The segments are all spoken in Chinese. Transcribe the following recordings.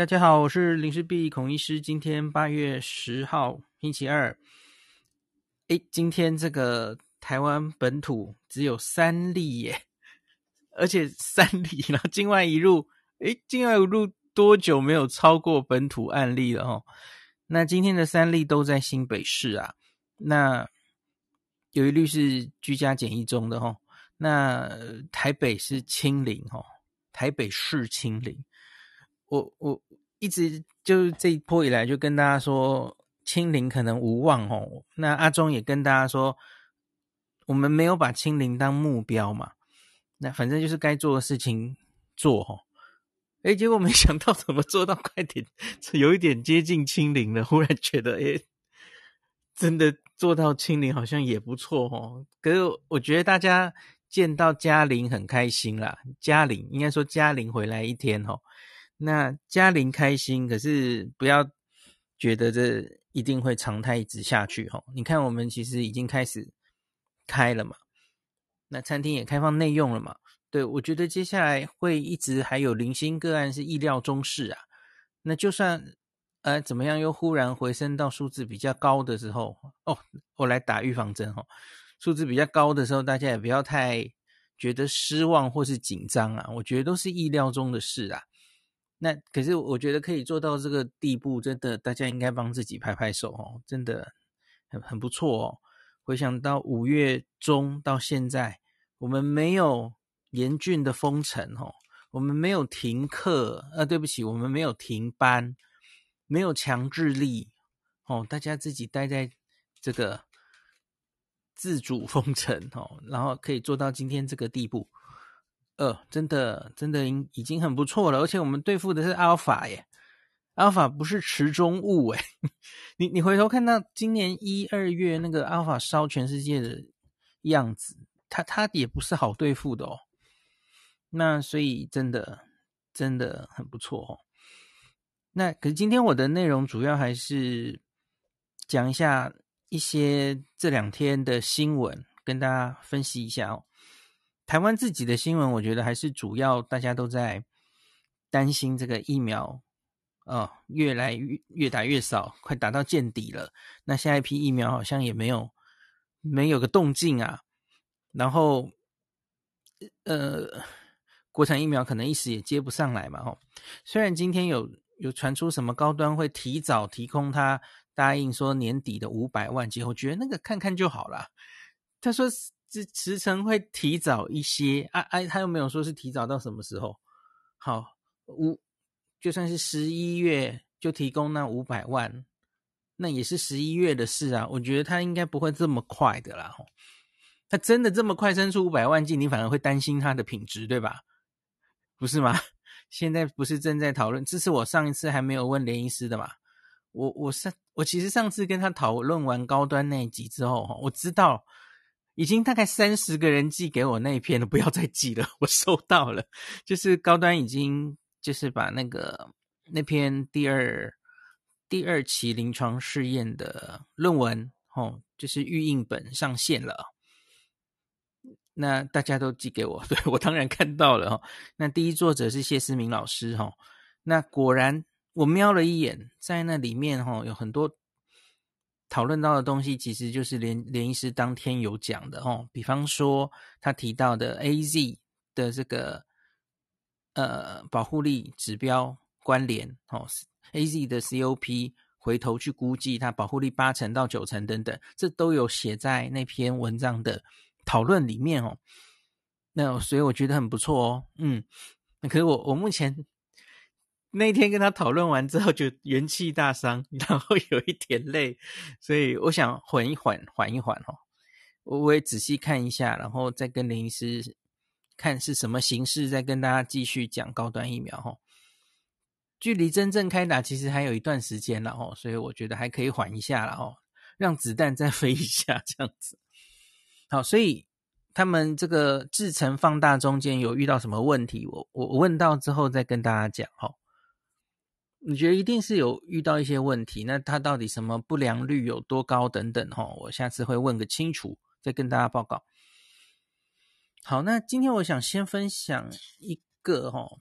大家好，我是林氏璧孔医师。今天八月十号，星期二。诶，今天这个台湾本土只有三例耶，而且三例，然后境外一入，诶，境外一入多久没有超过本土案例了哦？那今天的三例都在新北市啊。那有一例是居家检疫中的哦。那台北是清零哦，台北市清零。我我一直就是这一波以来就跟大家说，清零可能无望哦。那阿中也跟大家说，我们没有把清零当目标嘛。那反正就是该做的事情做哦。诶，结果没想到怎么做到快点，有一点接近清零了。忽然觉得，诶，真的做到清零好像也不错哦。可是我觉得大家见到嘉玲很开心啦，嘉玲应该说嘉玲回来一天哦。那嘉玲开心，可是不要觉得这一定会常态一直下去齁。你看，我们其实已经开始开了嘛，那餐厅也开放内用了嘛。对，我觉得接下来会一直还有零星个案是意料中事啊。那就算呃怎么样，又忽然回升到数字比较高的时候，哦，我来打预防针哦。数字比较高的时候，大家也不要太觉得失望或是紧张啊。我觉得都是意料中的事啊。那可是我觉得可以做到这个地步，真的大家应该帮自己拍拍手哦，真的很很不错哦。回想到五月中到现在，我们没有严峻的封城哦，我们没有停课，呃，对不起，我们没有停班，没有强制力哦，大家自己待在这个自主封城哦，然后可以做到今天这个地步。呃，真的，真的已已经很不错了，而且我们对付的是阿尔法耶，阿尔法不是池中物诶，你你回头看到今年一二月那个阿尔法烧全世界的样子，它它也不是好对付的哦。那所以真的真的很不错哦。那可是今天我的内容主要还是讲一下一些这两天的新闻，跟大家分析一下哦。台湾自己的新闻，我觉得还是主要大家都在担心这个疫苗，哦，越来越越打越少，快打到见底了。那下一批疫苗好像也没有没有个动静啊。然后，呃，国产疫苗可能一时也接不上来嘛。哦，虽然今天有有传出什么高端会提早提供他答应说年底的五百万剂，我觉得那个看看就好了。他说。这时程会提早一些啊啊，他又没有说是提早到什么时候。好，五就算是十一月就提供那五百万，那也是十一月的事啊。我觉得他应该不会这么快的啦。他真的这么快生出五百万剂，你反而会担心它的品质，对吧？不是吗？现在不是正在讨论？这是我上一次还没有问连医师的嘛。我我上我其实上次跟他讨论完高端那一集之后，我知道。已经大概三十个人寄给我那一篇了，不要再寄了，我收到了。就是高端已经就是把那个那篇第二第二期临床试验的论文，哦，就是预印本上线了。那大家都寄给我，对，我当然看到了哈。那第一作者是谢思明老师哈。那果然我瞄了一眼，在那里面哈有很多。讨论到的东西其实就是连连医师当天有讲的哦，比方说他提到的 AZ 的这个呃保护力指标关联哦，AZ 的 COP 回头去估计它保护力八成到九成等等，这都有写在那篇文章的讨论里面哦。那所以我觉得很不错哦，嗯，可是我我目前。那天跟他讨论完之后，就元气大伤，然后有一点累，所以我想缓一缓，缓一缓哦。我我也仔细看一下，然后再跟林医师看是什么形式，再跟大家继续讲高端疫苗哈。距离真正开打其实还有一段时间了哦，所以我觉得还可以缓一下了哦，让子弹再飞一下这样子。好，所以他们这个制程放大中间有遇到什么问题？我我问到之后再跟大家讲哈。你觉得一定是有遇到一些问题？那它到底什么不良率有多高等等？哈，我下次会问个清楚，再跟大家报告。好，那今天我想先分享一个哈，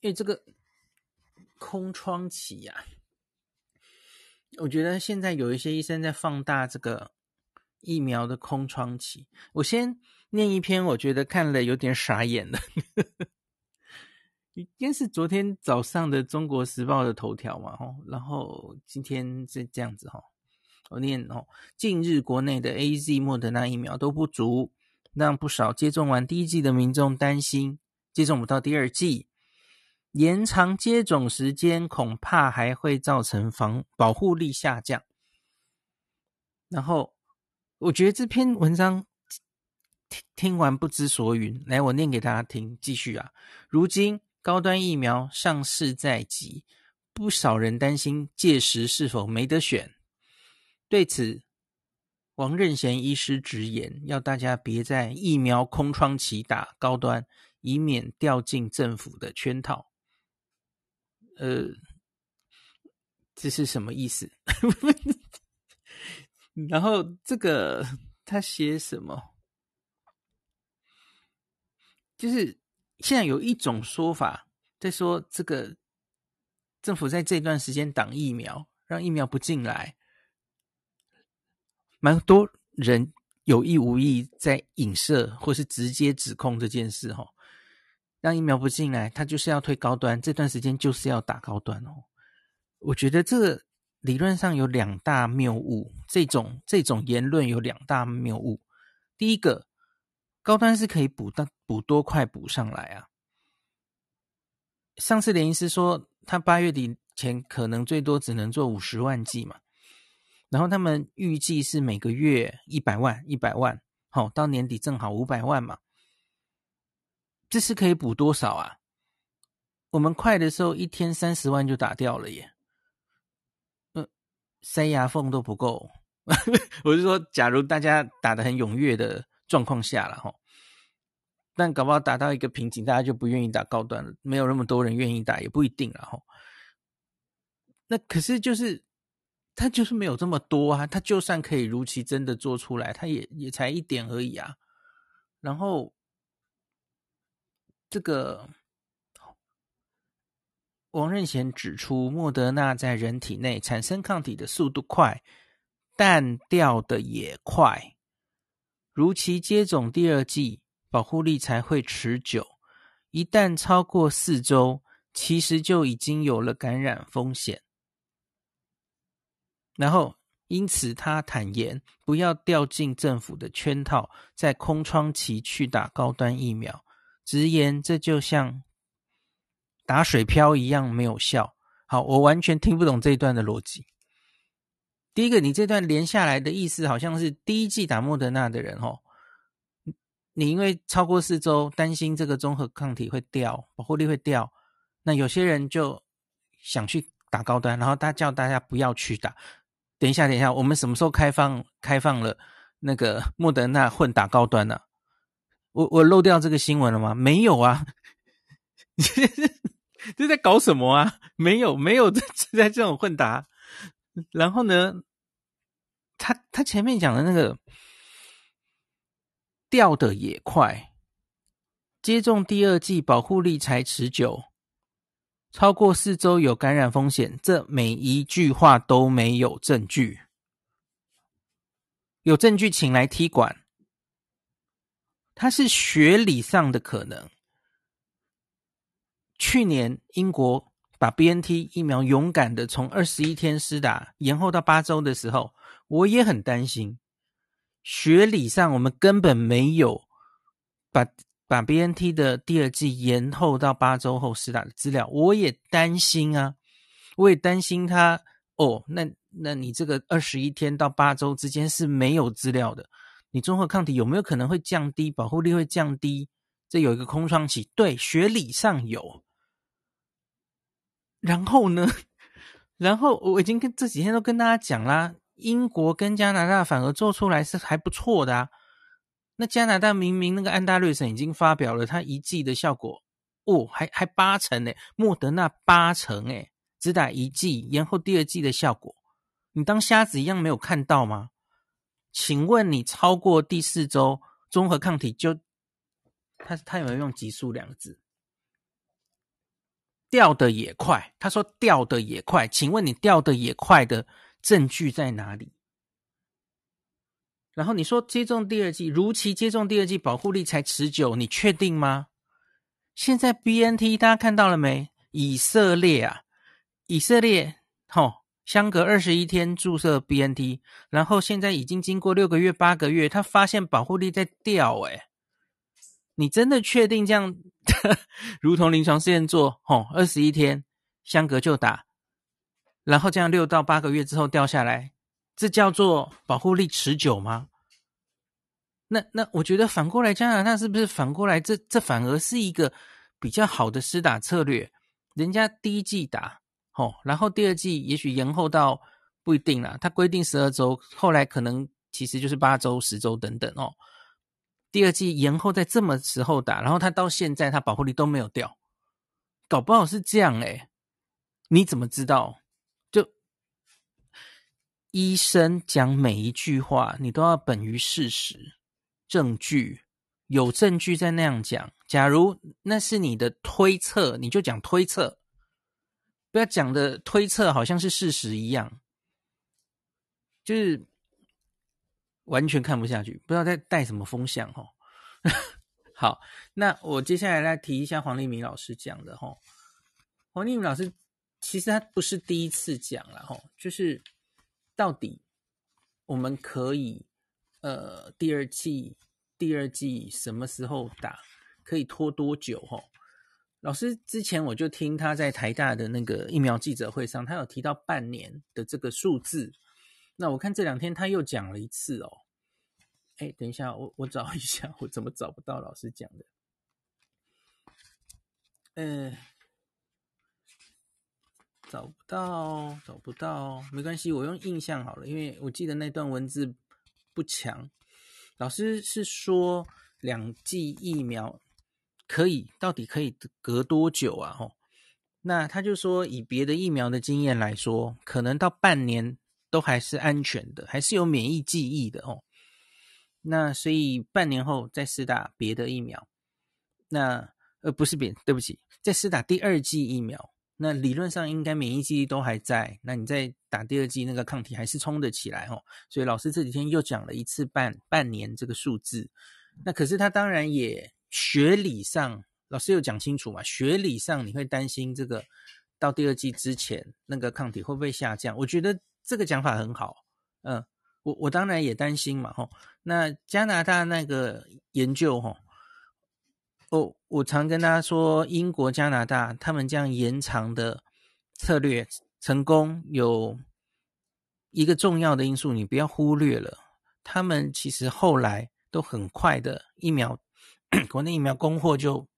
因为这个空窗期呀、我觉得现在有一些医生在放大这个疫苗的空窗期。我先念一篇，我觉得看了有点傻眼的，应该是昨天早上的《中国时报》的头条嘛，吼，然后今天是这样子，吼，我念哦，近日国内的 AZ、莫德纳疫苗都不足，让不少接种完第一剂的民众担心。接种不到第二剂，延长接种时间恐怕还会造成防保护力下降。然后，我觉得这篇文章听听完不知所云。来，我念给大家听。继续啊，如今高端疫苗上市在即，不少人担心届时是否没得选。对此，王任贤医师直言，要大家别在疫苗空窗期打高端。以免掉进政府的圈套。呃，这是什么意思？然后这个他写什么？就是现在有一种说法在说，这个政府在这段时间挡疫苗，让疫苗不进来，蛮多人有意无意在影射或是直接指控这件事，哈。让疫苗不进来，他就是要推高端，这段时间就是要打高端哦。我觉得这个理论上有两大谬误，这种这种言论有两大谬误。第一个，高端是可以补到补多快补上来啊。上次连医师说，他八月底前可能最多只能做五十万剂嘛，然后他们预计是每个月一百万一百万，好，到年底正好五百万嘛。这是可以补多少啊？我们快的时候一天三十万就打掉了耶，嗯，塞牙缝都不够。我是说，假如大家打得很踊跃的状况下了哈，但搞不好打到一个瓶颈，大家就不愿意打高端了，没有那么多人愿意打，也不一定了哈。那可是就是他就是没有这么多啊，他就算可以如期真的做出来，他也也才一点而已啊，然后。这个王任贤指出，莫德纳在人体内产生抗体的速度快，但掉的也快。如期接种第二剂，保护力才会持久。一旦超过四周，其实就已经有了感染风险。然后，因此他坦言，不要掉进政府的圈套，在空窗期去打高端疫苗。直言，这就像打水漂一样没有效。好，我完全听不懂这一段的逻辑。第一个，你这段连下来的意思好像是第一剂打莫德纳的人，哦，你因为超过四周担心这个综合抗体会掉，保护力会掉，那有些人就想去打高端，然后他叫大家不要去打。等一下，等一下，我们什么时候开放开放了那个莫德纳混打高端呢？我我漏掉这个新闻了吗？没有啊，这在搞什么啊？没有没有在在这种混打。然后呢，他他前面讲的那个掉的也快，接种第二剂保护力才持久，超过四周有感染风险，这每一句话都没有证据，有证据请来踢馆。它是学理上的可能。去年英国把 BNT 疫苗勇敢的从二十一天施打延后到八周的时候，我也很担心。学理上我们根本没有把把 BNT 的第二季延后到八周后施打的资料，我也担心啊，我也担心他哦。那那你这个二十一天到八周之间是没有资料的。你中和抗体有没有可能会降低？保护力会降低？这有一个空窗期，对，学理上有。然后呢？然后我已经跟这几天都跟大家讲啦，英国跟加拿大反而做出来是还不错的啊。那加拿大明明那个安大略省已经发表了它一剂的效果，哦，还还八成诶，莫德纳八成诶，只打一剂，延后第二剂的效果，你当瞎子一样没有看到吗？请问你超过第四周，中和抗体就他他有没有用急速两个字？掉的也快。他说掉的也快，请问你掉的也快的证据在哪里？然后你说接种第二剂，如期接种第二剂，保护力才持久，你确定吗？现在 BNT 大家看到了没？以色列啊，以色列，吼、相隔二十一天注射 BNT，然后现在已经经过六个月、八个月，他发现保护力在掉，哎你真的确定这样，如同临床试验做，吼，二十一天相隔就打，然后这样六到八个月之后掉下来，这叫做保护力持久吗？那那我觉得反过来，加拿大是不是反过来？这这反而是一个比较好的施打策略。人家第一季打，吼，然后第二季也许延后到不一定啦。他规定十二周，后来可能其实就是八周、十周等等哦。第二季延后在这么时候打，然后他到现在他保护力都没有掉，搞不好是这样诶。你怎么知道？就医生讲每一句话，你都要本于事实。证据有证据在那样讲。假如那是你的推测，你就讲推测，不要讲的推测好像是事实一样，就是完全看不下去，不知道在带什么风向哦。好，那我接下来来提一下黄立明老师讲的哈。黄立明老师其实他不是第一次讲了哈，就是到底我们可以。呃，第二季，第二季什么时候打？可以拖多久？齁，老师之前我就听他在台大的那个疫苗记者会上，他有提到半年的这个数字。那我看这两天他又讲了一次哦。哎，等一下，我我找一下，我怎么找不到老师讲的？呃，找不到，找不到，没关系，我用印象好了，因为我记得那段文字。不强，老师是说两剂疫苗可以到底可以隔多久啊？哦，那他就说以别的疫苗的经验来说，可能到半年都还是安全的，还是有免疫记忆的哦。那所以半年后再施打别的疫苗，那呃不是别，对不起，再施打第二剂疫苗。那理论上应该免疫记忆都还在，那你再打第二剂，那个抗体还是冲得起来哦。所以老师这几天又讲了一次半半年这个数字。那可是他当然也学理上，老师有讲清楚嘛？学理上你会担心这个到第二剂之前那个抗体会不会下降？我觉得这个讲法很好。嗯，我我当然也担心嘛。吼，那加拿大那个研究，吼。哦，我常跟大家说，英国、加拿大他们这样延长的策略成功，有一个重要的因素，你不要忽略了。他们其实后来都很快的疫苗，国内疫苗供货就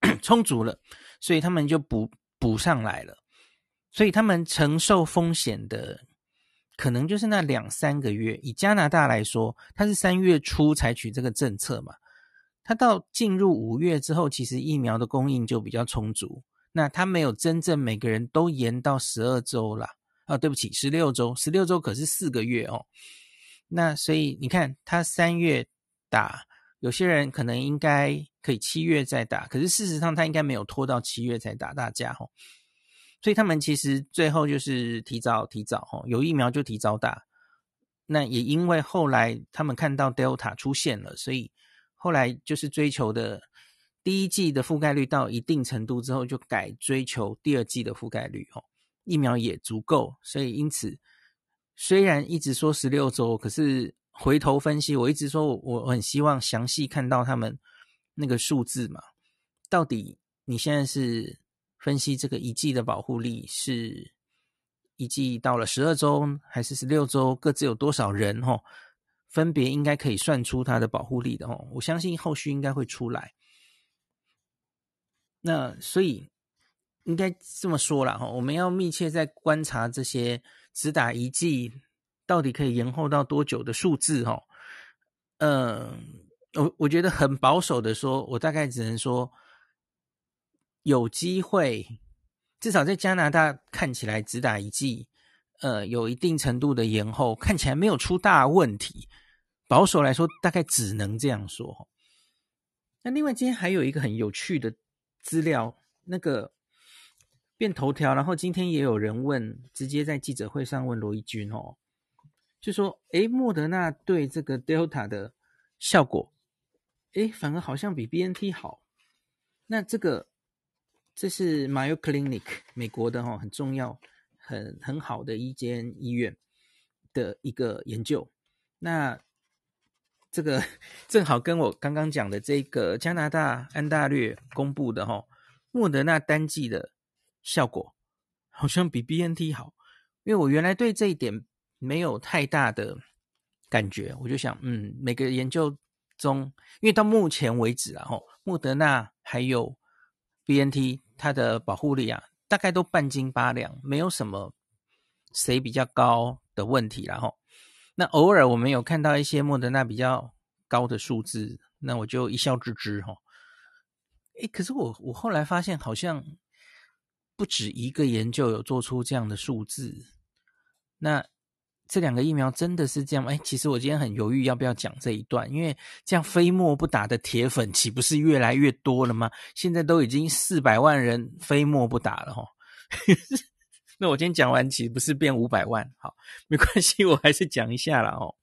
充足了，所以他们就补补上来了。所以他们承受风险的可能就是那两三个月。以加拿大来说，他是三月初采取这个政策嘛。它到进入五月之后，其实疫苗的供应就比较充足。那它没有真正每个人都延到十二周啦。啊，对不起，十六周，十六周可是四个月哦。那所以你看，他三月打，有些人可能应该可以七月再打，可是事实上他应该没有拖到七月才打大家哦。所以他们其实最后就是提早提早哦，有疫苗就提早打。那也因为后来他们看到 Delta 出现了，所以。后来就是追求的第一季的覆盖率到一定程度之后，就改追求第二季的覆盖率哦，疫苗也足够，所以因此虽然一直说十六周，可是回头分析，我一直说我我很希望详细看到他们那个数字嘛，到底你现在是分析这个一剂的保护力是一剂到了十二周还是十六周，各自有多少人哦？分别应该可以算出它的保护力的哦，我相信后续应该会出来。那所以应该这么说啦哈，我们要密切在观察这些只打一剂到底可以延后到多久的数字哈。嗯，我我觉得很保守的说，我大概只能说有机会，至少在加拿大看起来只打一剂，呃，有一定程度的延后，看起来没有出大问题。保守来说，大概只能这样说。那另外，今天还有一个很有趣的资料，那个变头条，然后今天也有人问，直接在记者会上问罗一钧哦，就说：诶，莫德纳对这个 Delta 的效果，诶，反而好像比 BNT 好。那这个这是 Mayo Clinic 美国的哈，很重要、很很好的一间医院的一个研究。那这个正好跟我刚刚讲的这个加拿大安大略公布的哈，莫德纳单剂的效果好像比 BNT 好，因为我原来对这一点没有太大的感觉，我就想，嗯，每个研究中，因为到目前为止啊，哈，莫德纳还有 BNT 它的保护力啊，大概都半斤八两，没有什么谁比较高的问题，然后。那偶尔我们有看到一些莫德纳比较高的数字，那我就一笑置之哈。诶，可是我我后来发现好像不止一个研究有做出这样的数字。那这两个疫苗真的是这样吗？诶，其实我今天很犹豫要不要讲这一段，因为这样非莫不打的铁粉岂不是越来越多了吗？现在都已经四百万人非莫不打了哈。那我今天讲完，岂不是变五百万？好，没关系，我还是讲一下啦哦，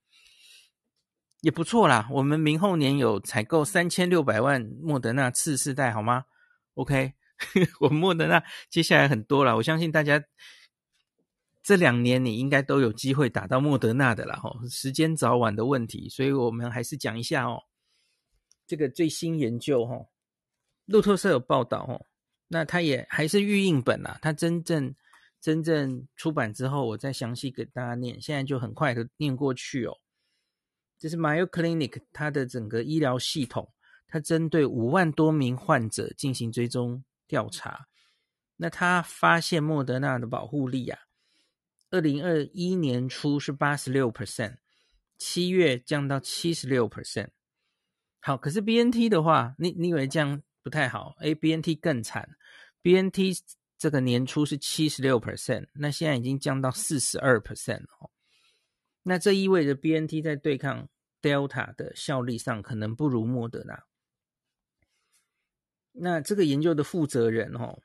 也不错啦。我们明后年有采购三千六百万莫德纳次世代，好吗？OK，我莫德纳接下来很多了，我相信大家这两年你应该都有机会打到莫德纳的啦吼，时间早晚的问题，所以我们还是讲一下哦，这个最新研究吼，路透社有报道哦，那它也还是预印本啦，它真正。真正出版之后，我再详细给大家念。现在就很快的念过去哦。这是 Mayo Clinic 它的整个医疗系统，它针对五万多名患者进行追踪调查。那他发现莫德纳的保护力啊，二零二一年初是八十六 percent，七月降到七十六 percent。好，可是 BNT 的话，你你以为这样不太好？诶，BNT 更惨，BNT。这个年初是七十六 percent，那现在已经降到四十二 percent 了。那这意味着 BNT 在对抗 Delta 的效力上可能不如莫德纳。那这个研究的负责人哦，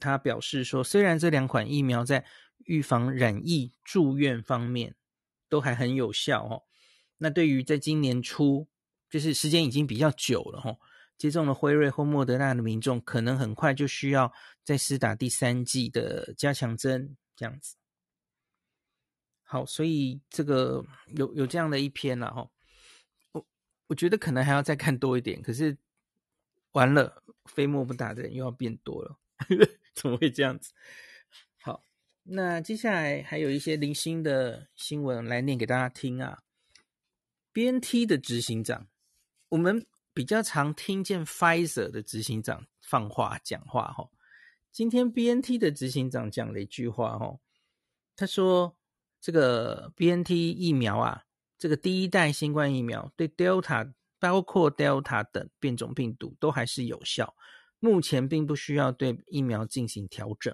他表示说，虽然这两款疫苗在预防染疫住院方面都还很有效哦，那对于在今年初，就是时间已经比较久了哈。接种了辉瑞或莫德纳的民众，可能很快就需要再施打第三剂的加强针，这样子。好，所以这个有有这样的一篇了哈。我我觉得可能还要再看多一点，可是完了，非莫不打的人又要变多了，怎么会这样子？那接下来还有一些零星的新闻来念给大家听啊。BNT 的执行长，我们。比较常听见 Pfizer 的执行长放话讲话哈，今天 BNT 的执行长讲了一句话哈，他说这个 BNT 疫苗啊，这个第一代新冠疫苗对 Delta 包括 Delta 等变种病毒都还是有效，目前并不需要对疫苗进行调整。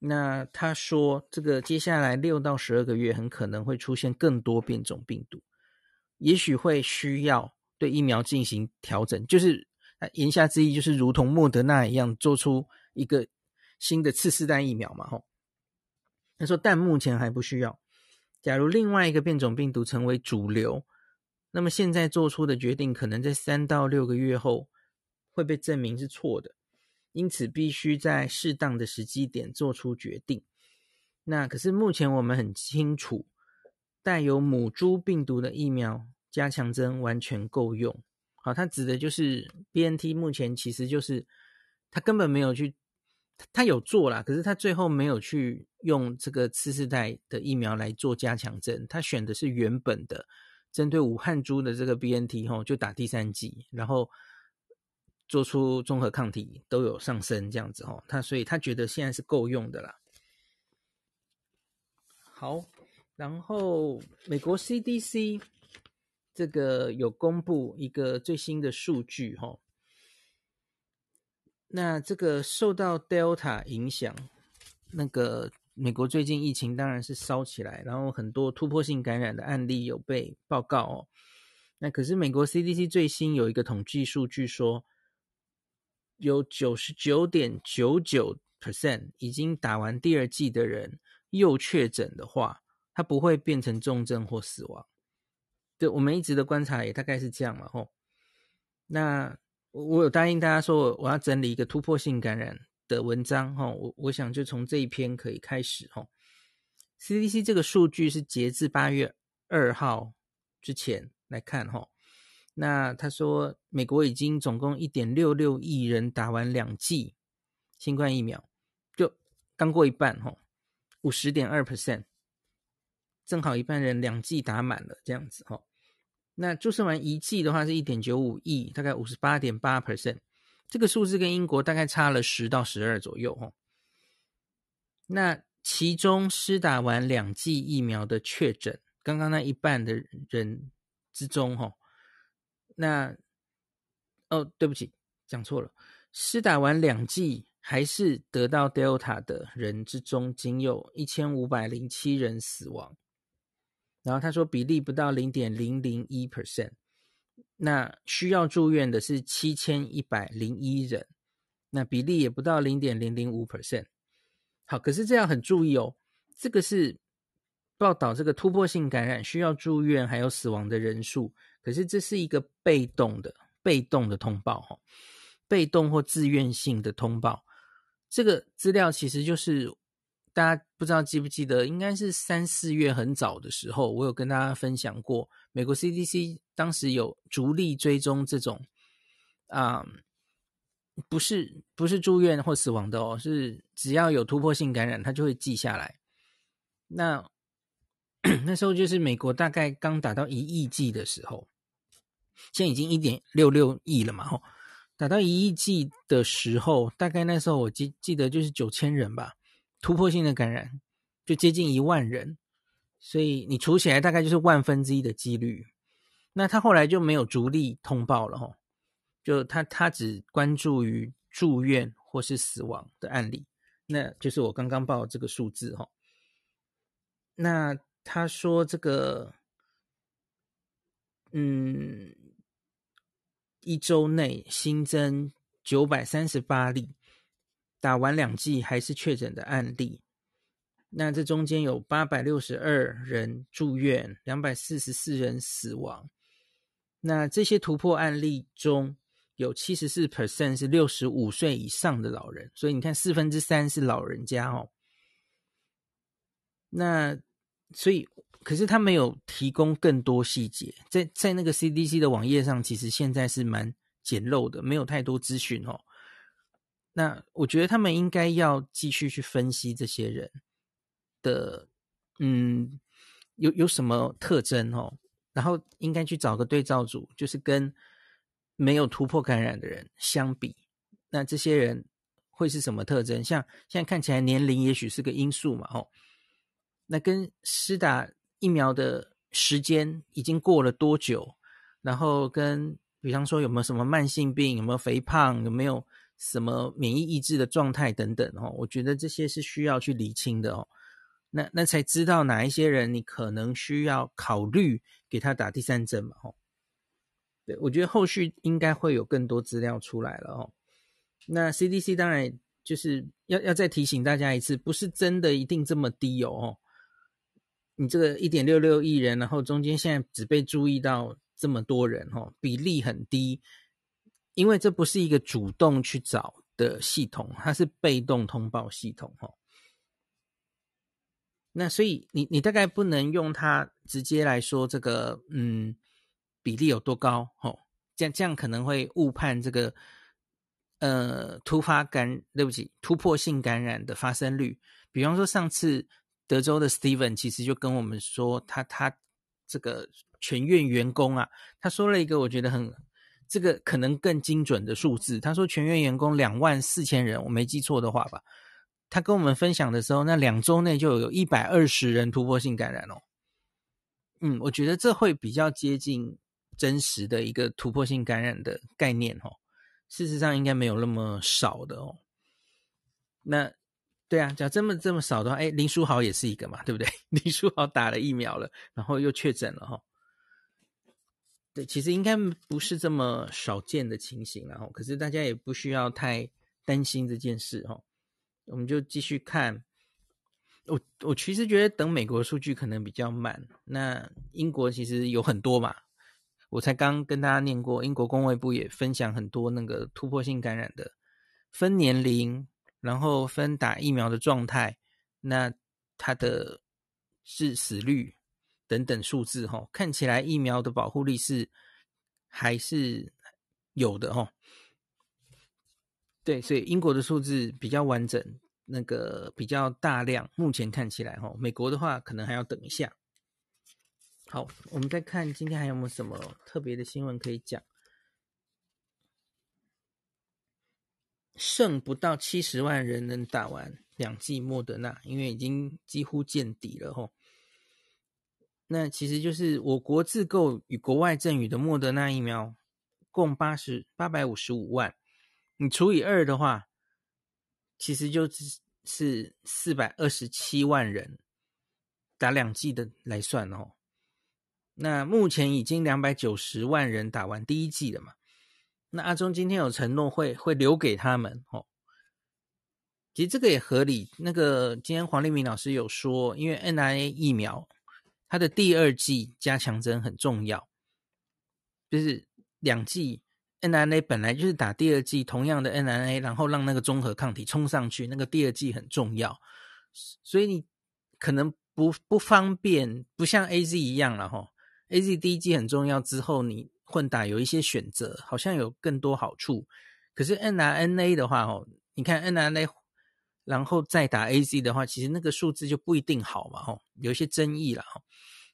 那他说这个接下来六到十二个月很可能会出现更多变种病毒，也许会需要。对疫苗进行调整，就是言下之意就是如同莫德纳一样，做出一个新的次世代疫苗嘛，吼。他说，但目前还不需要。假如另外一个变种病毒成为主流，那么现在做出的决定可能在三到六个月后会被证明是错的，因此必须在适当的时机点做出决定。那可是目前我们很清楚，带有母猪病毒的疫苗。加强针完全够用，好，它指的就是 BNT，目前其实就是它根本没有去，它有做啦，可是它最后没有去用这个次世代的疫苗来做加强针，它选的是原本的针对武汉猪的这个 BNT，吼，就打第三剂，然后做出综合抗体都有上升这样子，吼，他所以他觉得现在是够用的啦。好，然后美国 CDC。这个有公布一个最新的数据哈，那这个受到 Delta 影响，那个美国最近疫情当然是烧起来，然后很多突破性感染的案例有被报告哦。那可是美国 CDC 最新有一个统计数据说，有九十九点九九 percent 已经打完第二剂的人又确诊的话，他不会变成重症或死亡。对，我们一直的观察也大概是这样嘛，吼。那我我有答应大家说，我我要整理一个突破性感染的文章，吼，我我想就从这一篇可以开始，吼。CDC 这个数据是截至八月二号之前来看，吼。那他说，美国已经总共一点六六亿人打完两剂新冠疫苗，就刚过一半，吼，五十点二 percent，正好一半人两剂打满了，这样子，吼。那注射完一剂的话是一点九五亿，大概五十八点八 percent，这个数字跟英国大概差了十到十二左右哈。那其中施打完两剂疫苗的确诊，刚刚那一半的人之中哈，那哦对不起，讲错了，施打完两剂还是得到 Delta 的人之中，仅有一千五百零七人死亡。然后他说比例不到零点零零一 percent，那需要住院的是七千一百零一人，那比例也不到零点零零五 percent。好，可是这样很注意哦，这个是报道这个突破性感染需要住院还有死亡的人数，可是这是一个被动的被动的通报哈，被动或自愿性的通报，这个资料其实就是。大家不知道记不记得，应该是三四月很早的时候，我有跟大家分享过，美国 CDC 当时有逐例追踪这种，啊、不是不是住院或死亡的哦，是只要有突破性感染，它就会记下来。那 那时候就是美国大概刚打到一亿剂的时候，现在已经一点六六亿了嘛，吼，打到一亿剂的时候，大概那时候我记记得就是九千人吧。突破性的感染就接近一万人，所以你除起来大概就是万分之一的几率。那他后来就没有逐例通报了哈，就他他只关注于住院或是死亡的案例，那就是我刚刚报这个数字哈。那他说这个，嗯，一周内新增九百三十八例。打完两剂还是确诊的案例，那这中间有八百六十二人住院，两百四十四人死亡。那这些突破案例中有七十四 percent 是六十五岁以上的老人，所以你看四分之三是老人家哦。那所以，可是他没有提供更多细节，在在那个 CDC 的网页上，其实现在是蛮简陋的，没有太多资讯哦。那我觉得他们应该要继续去分析这些人的，嗯，有有什么特征哦，然后应该去找个对照组，就是跟没有突破感染的人相比，那这些人会是什么特征？像现在看起来年龄也许是个因素嘛，哦，那跟施打疫苗的时间已经过了多久？然后跟比方说有没有什么慢性病，有没有肥胖，有没有？什么免疫抑制的状态等等哦，我觉得这些是需要去厘清的哦。那那才知道哪一些人你可能需要考虑给他打第三针嘛？哦，对，我觉得后续应该会有更多资料出来了哦。那 CDC 当然就是要要再提醒大家一次，不是真的一定这么低哦。你这个一点六六亿人，然后中间现在只被注意到这么多人哦，比例很低。因为这不是一个主动去找的系统，它是被动通报系统哦。那所以你你大概不能用它直接来说这个嗯比例有多高哦，这样这样可能会误判这个呃突发感对不起突破性感染的发生率。比方说上次德州的 Steven 其实就跟我们说他他这个全院员工啊，他说了一个我觉得很。这个可能更精准的数字，他说全院员工两万四千人，我没记错的话吧。他跟我们分享的时候，那两周内就有一百二十人突破性感染哦。嗯，我觉得这会比较接近真实的一个突破性感染的概念哦。事实上应该没有那么少的哦。那对啊，假这么这么少的话，哎，林书豪也是一个嘛，对不对？林书豪打了疫苗了，然后又确诊了哈。对，其实应该不是这么少见的情形，然后，可是大家也不需要太担心这件事哈。我们就继续看。我我其实觉得等美国数据可能比较慢。那英国其实有很多嘛，我才刚跟大家念过，英国公卫部也分享很多那个突破性感染的分年龄，然后分打疫苗的状态，那它的致死率等等数字哈，看起来疫苗的保护力是还是有的哈。对，所以英国的数字比较完整。那个比较大量，目前看起来哈，美国的话可能还要等一下。好，我们再看今天还有没有什么特别的新闻可以讲？剩不到七十万人能打完两剂莫德纳，因为已经几乎见底了吼。那其实就是我国自购与国外赠予的莫德纳疫苗，共八十八百五十五万，你除以二的话。其实就是四百二十七万人打两剂的来算哦，那目前已经两百九十万人打完第一剂了嘛？那阿中今天有承诺会会留给他们哦。其实这个也合理。那个今天黄立明老师有说，因为 nra 疫苗它的第二剂加强针很重要，就是两剂。mRNA 本来就是打第二剂同样的 mRNA，然后让那个中和抗体冲上去，那个第二剂很重要，所以你可能不不方便，不像 AZ 一样了哈。AZ 第一剂很重要，之后你混打有一些选择，好像有更多好处。可是 n r n a 的话哦，你看 n r n a，然后再打 AZ 的话，其实那个数字就不一定好嘛哈，有一些争议了哈。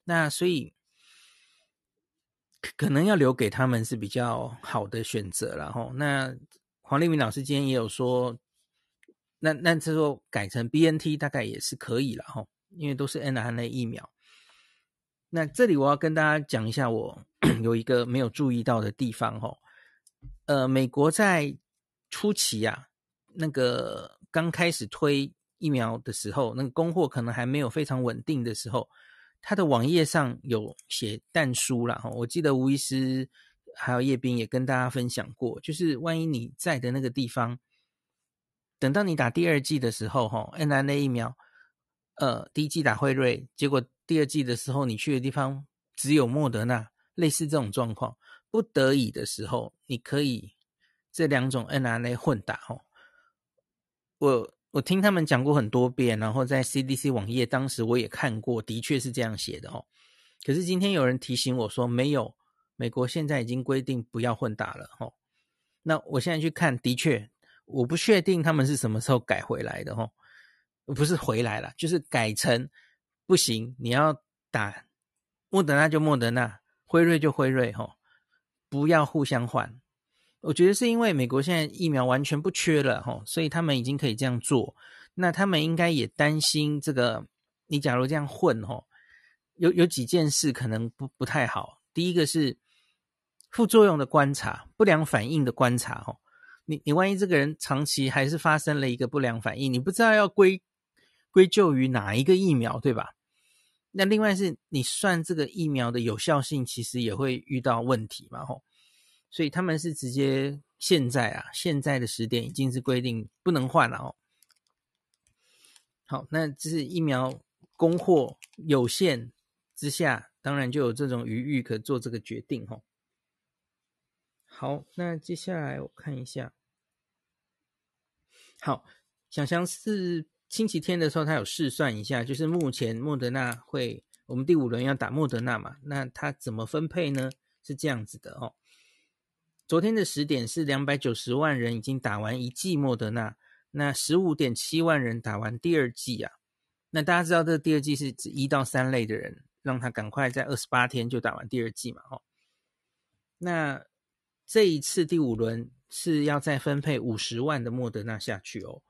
那所以。可能要留给他们是比较好的选择了哈。那黄立明老师今天也有说，那那他说改成 BNT 大概也是可以了哈，因为都是 n r n a 疫苗。那这里我要跟大家讲一下，我 有一个没有注意到的地方哈。呃，美国在初期啊，那个刚开始推疫苗的时候，那个供货可能还没有非常稳定的时候。它的网页上有写但书啦，我记得吴医师还有叶斌也跟大家分享过，就是万一你在的那个地方，等到你打第二剂的时候，哈，mRNA 疫苗，呃，第一剂打辉瑞，结果第二剂的时候你去的地方只有莫德纳，类似这种状况，不得已的时候，你可以这两种 mRNA 混打，哈，我。我听他们讲过很多遍，然后在 CDC 网页，当时我也看过，的确是这样写的哦。可是今天有人提醒我说，没有，美国现在已经规定不要混打了哦。那我现在去看，的确，我不确定他们是什么时候改回来的哦。不是回来了，就是改成不行，你要打莫德纳就莫德纳，辉瑞就辉瑞哦，不要互相换。我觉得是因为美国现在疫苗完全不缺了哈，所以他们已经可以这样做。那他们应该也担心这个，你假如这样混哈，有有几件事可能不不太好。第一个是副作用的观察，不良反应的观察哈。你你万一这个人长期还是发生了一个不良反应，你不知道要归归咎于哪一个疫苗，对吧？那另外是你算这个疫苗的有效性，其实也会遇到问题嘛，吼。所以他们是直接现在啊，现在的时点已经是规定不能换了哦。好，那这是疫苗供货有限之下，当然就有这种余裕可做这个决定吼。好，那接下来我看一下。好，想象是星期天的时候，他有试算一下，就是目前莫德纳会，我们第五轮要打莫德纳嘛，那他怎么分配呢？是这样子的哦。昨天的时点是两百九十万人已经打完一剂莫德纳，那十五点七万人打完第二剂啊。那大家知道这第二剂是指一到三类的人，让他赶快在二十八天就打完第二剂嘛，哦。那这一次第五轮是要再分配五十万的莫德纳下去哦。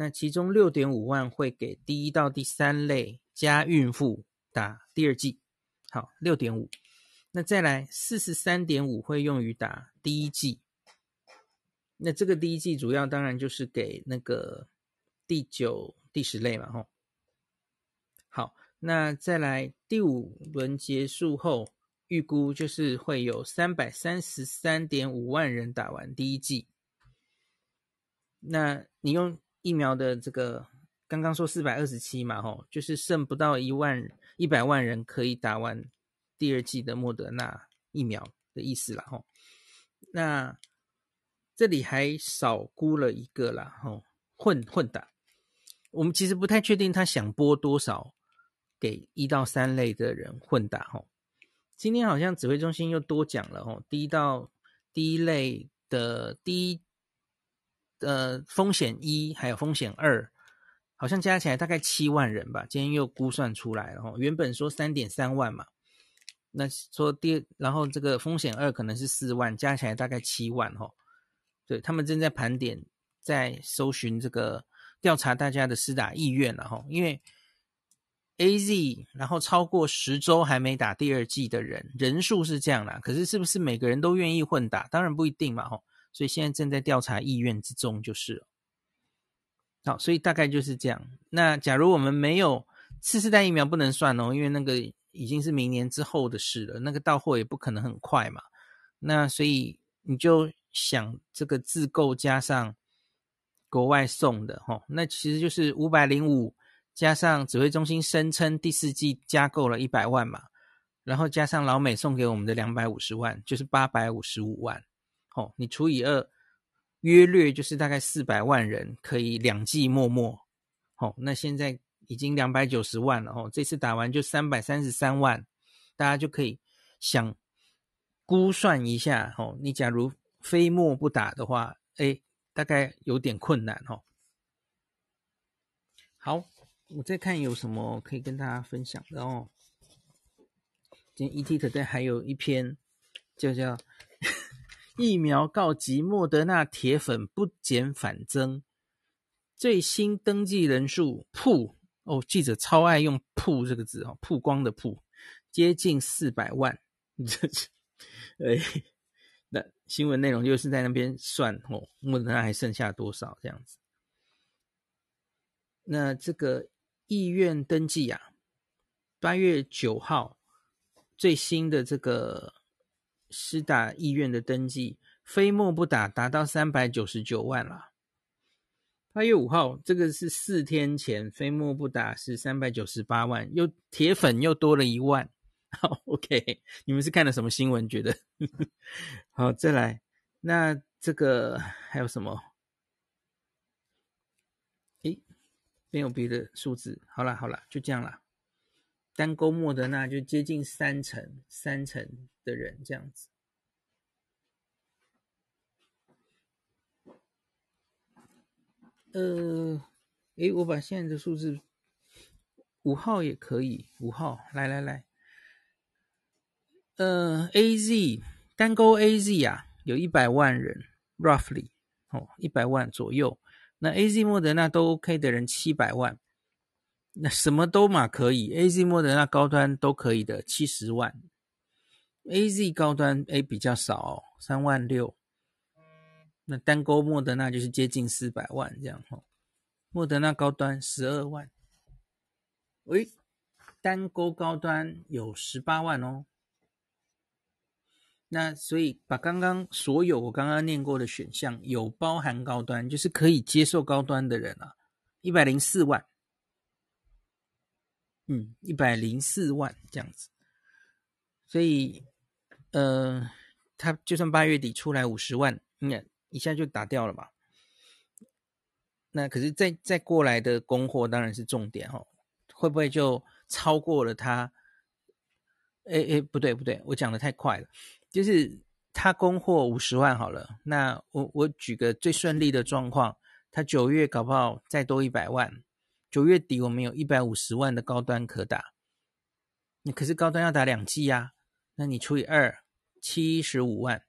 那其中六点五万会给第一到第三类加孕妇打第二剂，好，六点五。那再来四十三点五会用于打第一剂，那这个第一剂主要当然就是给那个第九、第十类嘛，吼。好，那再来第五轮结束后，预估就是会有三百三十三点五万人打完第一剂。那你用疫苗的这个刚刚说四百二十七嘛，吼，就是剩不到一万一百万人可以打完第二季的莫德纳疫苗的意思啦，吼。那这里还少估了一个啦，吼，混混打。我们其实不太确定他想拨多少给一到三类的人混打，吼。今天好像指挥中心又多讲了，吼，第一到第一类的第一。呃，风险一还有风险二，好像加起来大概七万人吧。今天又估算出来了，原本说三点三万嘛，那说第，然后这个风险二可能是四万，加起来大概七万哈。对，他们正在盘点，在搜寻这个调查大家的施打意愿了哈。因为 AZ 然后超过十周还没打第二季的人人数是这样啦，可是是不是每个人都愿意混打？当然不一定嘛哈。所以现在正在调查意愿之中，就是。好，所以大概就是这样。那假如我们没有次世代疫苗，不能算哦，因为那个已经是明年之后的事了，那个到货也不可能很快嘛。那所以你就想这个自购加上国外送的，哈，那其实就是五百零五加上指挥中心声称第四剂加购了一百万嘛，然后加上老美送给我们的两百五十万，就是八百五十五万。哦，你除以二，约略就是大概四百万人可以两剂默默。哦，那现在已经两百九十万了。哦，这次打完就三百三十三万，大家就可以想估算一下。哦，你假如非莫不打的话，哎，大概有点困难。哦，好，我再看有什么可以跟大家分享的哦。今天 ET Today 还有一篇，就叫。疫苗告急，莫德纳铁粉不减反增，最新登记人数曝哦，记者超爱用“曝”这个字哦，曝光的“曝”，接近四百万。这是，哎，那新闻内容就是在那边算哦，莫德纳还剩下多少这样子？那这个意愿登记啊，八月九号最新的这个。施打意愿的登记，非莫不打达到三百九十九万了。八月五号，这个是四天前，非莫不打是三百九十八万，又铁粉又多了一万。好，OK，你们是看了什么新闻？觉得 好，再来，那这个还有什么？诶，没有别的数字。好了，好了，就这样了。单勾莫德纳就接近三成，三成的人这样子。呃，诶，我把现在的数字，五号也可以，五号，来来来，呃，AZ 单勾 AZ 啊，有一百万人，roughly 哦，一百万左右。那 AZ 莫德纳都 OK 的人七百万。那什么都嘛可以，AZ 莫德纳高端都可以的，七十万，AZ 高端 A 比较少哦，三万六，那单勾莫德纳就是接近四百万这样吼，莫德纳高端十二万，喂，单勾高端有十八万哦，那所以把刚刚所有我刚刚念过的选项有包含高端，就是可以接受高端的人啊，一百零四万。嗯，一百零四万这样子，所以，呃，他就算八月底出来五十万，嗯，一下就打掉了嘛。那可是再再过来的供货当然是重点哦，会不会就超过了他？哎哎，不对不对，我讲的太快了，就是他供货五十万好了，那我我举个最顺利的状况，他九月搞不好再多一百万。九月底我们有一百五十万的高端可打，你可是高端要打两剂呀，那你除以二，七十五万，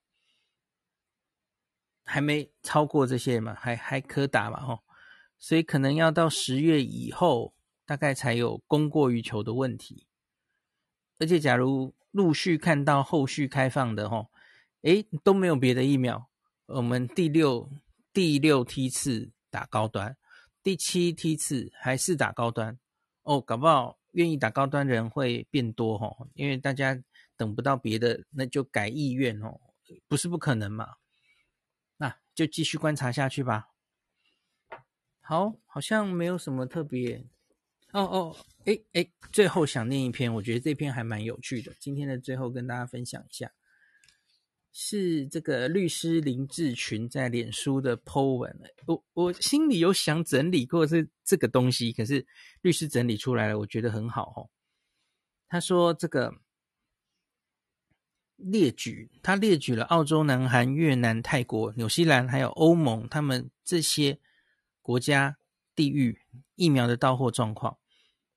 还没超过这些嘛，还还可打嘛吼，所以可能要到十月以后，大概才有供过于求的问题。而且假如陆续看到后续开放的吼，诶，都没有别的疫苗，我们第六第六梯次打高端。第七梯次还是打高端哦，搞不好愿意打高端人会变多哦，因为大家等不到别的，那就改意愿哦，不是不可能嘛。那就继续观察下去吧。好，好像没有什么特别。哦哦，诶诶，最后想念一篇，我觉得这篇还蛮有趣的。今天的最后跟大家分享一下，是这个律师林志群在脸书的 po 文。我我心里有想整理过这这个东西，可是律师整理出来了，我觉得很好哦。他说这个列举，他列举了澳洲、南韩、越南、泰国、纽西兰还有欧盟，他们这些国家地域疫苗的到货状况。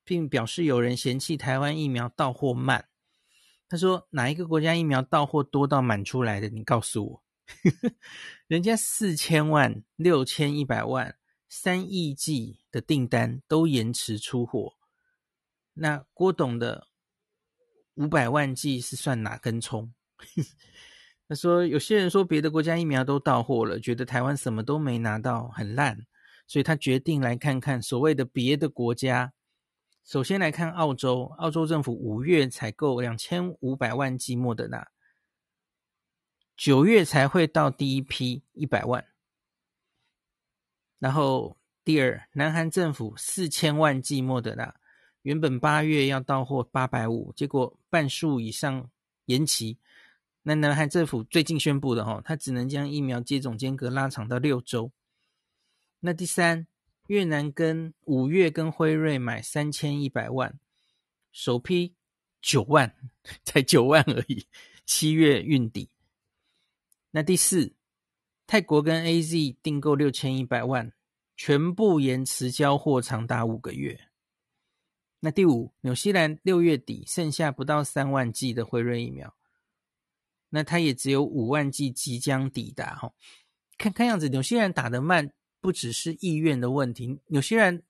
并表示有人嫌弃台湾疫苗到货慢。他说：“哪一个国家疫苗到货多到满出来的？你告诉我。人家四千万、六千一百万、三亿剂的订单都延迟出货。那郭董的五百万剂是算哪根葱？” 他说：“有些人说别的国家疫苗都到货了，觉得台湾什么都没拿到，很烂，所以他决定来看看所谓的别的国家。”首先来看澳洲，澳洲政府五月采购两千五百万剂莫德纳，九月才会到第一批一百万。然后第二，南韩政府四千万剂莫德纳，原本八月要到货八百五，结果半数以上延期。那南韩政府最近宣布的哈，他只能将疫苗接种间隔拉长到六周。那第三。越南跟五月跟辉瑞买三千一百万，首批九万，才九万而已，七月运抵。那第四，泰国跟 AZ 订购六千一百万，全部延迟交货长达五个月。那第五，纽西兰六月底剩下不到三万剂的辉瑞疫苗，那它也只有五万剂即将抵达。哈，看看样子，纽西兰打得慢。不只是意愿的问题，有些人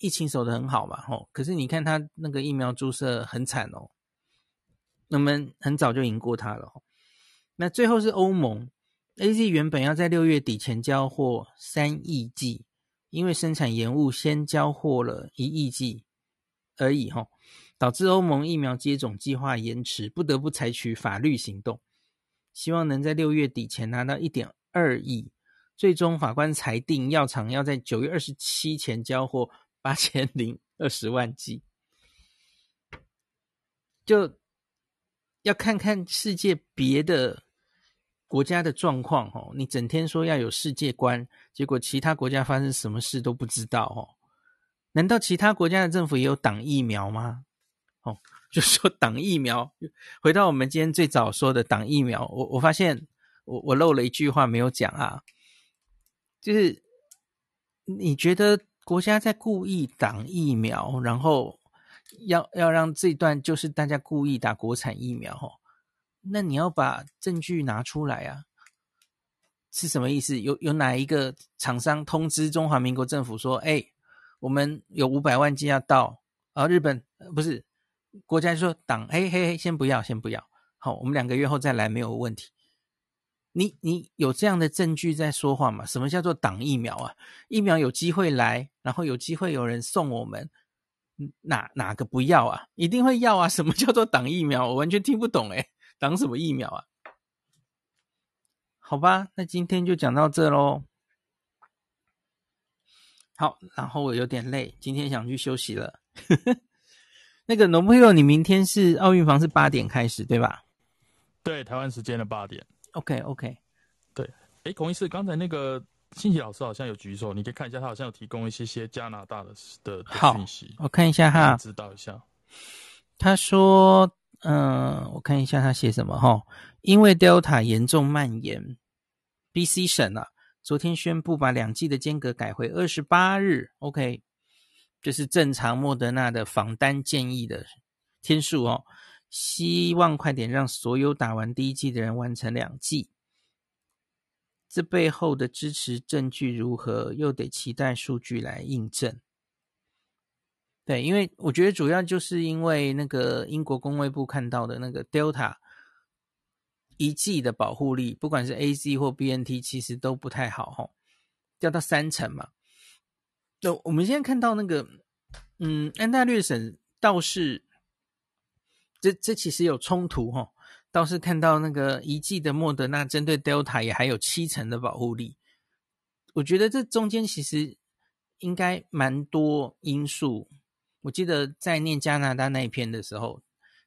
疫情守得很好嘛，吼，可是你看他那个疫苗注射很惨哦，我们很早就赢过他了。那最后是欧盟，AZ 原本要在六月底前交货三亿剂，因为生产延误，先交货了一亿剂而已，吼，导致欧盟疫苗接种计划延迟，不得不采取法律行动，希望能在六月底前拿到一点二亿。最终法官裁定，药厂要在九月二十七前交货八千零二十万剂，就要看看世界别的国家的状况哦。你整天说要有世界观，结果其他国家发生什么事都不知道哦。难道其他国家的政府也有挡疫苗吗？哦，就说挡疫苗。回到我们今天最早说的挡疫苗，我我发现我我漏了一句话没有讲啊。就是你觉得国家在故意挡疫苗，然后要要让这段就是大家故意打国产疫苗哦，那你要把证据拿出来啊，是什么意思？有有哪一个厂商通知中华民国政府说，哎，我们有五百万剂要到，啊日本不是国家说挡，嘿嘿嘿，先不要，先不要，好，我们两个月后再来没有问题。你你有这样的证据在说话吗？什么叫做挡疫苗啊？疫苗有机会来，然后有机会有人送我们，哪哪个不要啊？一定会要啊！什么叫做挡疫苗？我完全听不懂诶，挡什么疫苗啊？好吧，那今天就讲到这喽。好，然后我有点累，今天想去休息了。那个农朋友，你明天是奥运房是八点开始对吧？对，台湾时间的八点。OK OK，对，哎，孔医师，刚才那个信奇老师好像有举手，你可以看一下，他好像有提供一些些加拿大的的讯息。我看一下哈，知道一下。他说，嗯、呃，我看一下他写什么哈，因为 Delta 严重蔓延，BC 省啊，昨天宣布把两剂的间隔改回二十八日，OK，这是正常莫德纳的仿单建议的天数哦。希望快点让所有打完第一季的人完成两季。这背后的支持证据如何，又得期待数据来印证。对，因为我觉得主要就是因为那个英国公卫部看到的那个 Delta 一季的保护力，不管是 AZ 或 BNT，其实都不太好吼，掉到三成嘛。那我们现在看到那个，嗯，安大略省倒是。这这其实有冲突哈，倒是看到那个一剂的莫德纳针对 Delta 也还有七成的保护力，我觉得这中间其实应该蛮多因素。我记得在念加拿大那一篇的时候，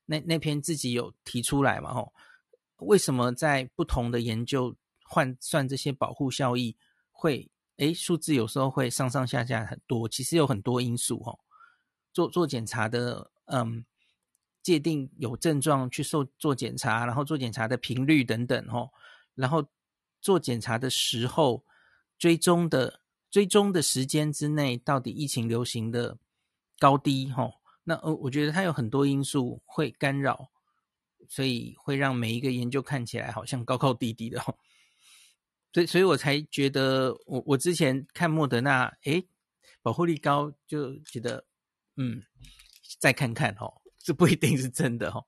那那篇自己有提出来嘛？吼，为什么在不同的研究换算这些保护效益会，诶，数字有时候会上上下下很多？其实有很多因素，吼，做做检查的，嗯，界定有症状去受做检查，然后做检查的频率等等，吼，然后做检查的时候追踪的。追踪的时间之内，到底疫情流行的高低，吼，那呃，我觉得它有很多因素会干扰，所以会让每一个研究看起来好像高高低低的，吼。所以，所以我才觉得我，我之前看莫德纳，诶，保护力高，就觉得，嗯，再看看，吼，这不一定是真的，吼。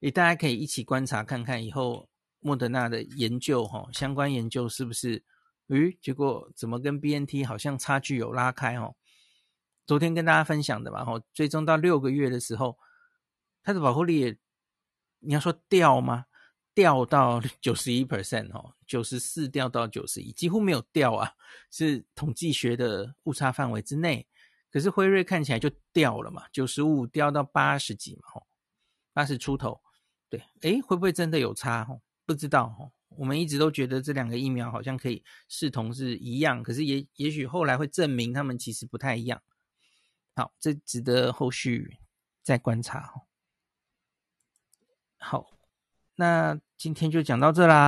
诶，大家可以一起观察看看，以后莫德纳的研究，吼，相关研究是不是？诶，结果怎么跟 BNT 好像差距有拉开哦？昨天跟大家分享的嘛，吼，追踪到六个月的时候，它的保护力，你要说掉吗？掉到 九十一 percent 哦，九十四掉到九十一，几乎没有掉啊，是统计学的误差范围之内。可是辉瑞看起来就掉了嘛，九十五掉到八十几嘛，吼，八十出头，对，诶，会不会真的有差？吼，不知道，吼。我们一直都觉得这两个疫苗好像可以视同是一样，可是也也许后来会证明他们其实不太一样。好，这值得后续再观察。好，那今天就讲到这啦。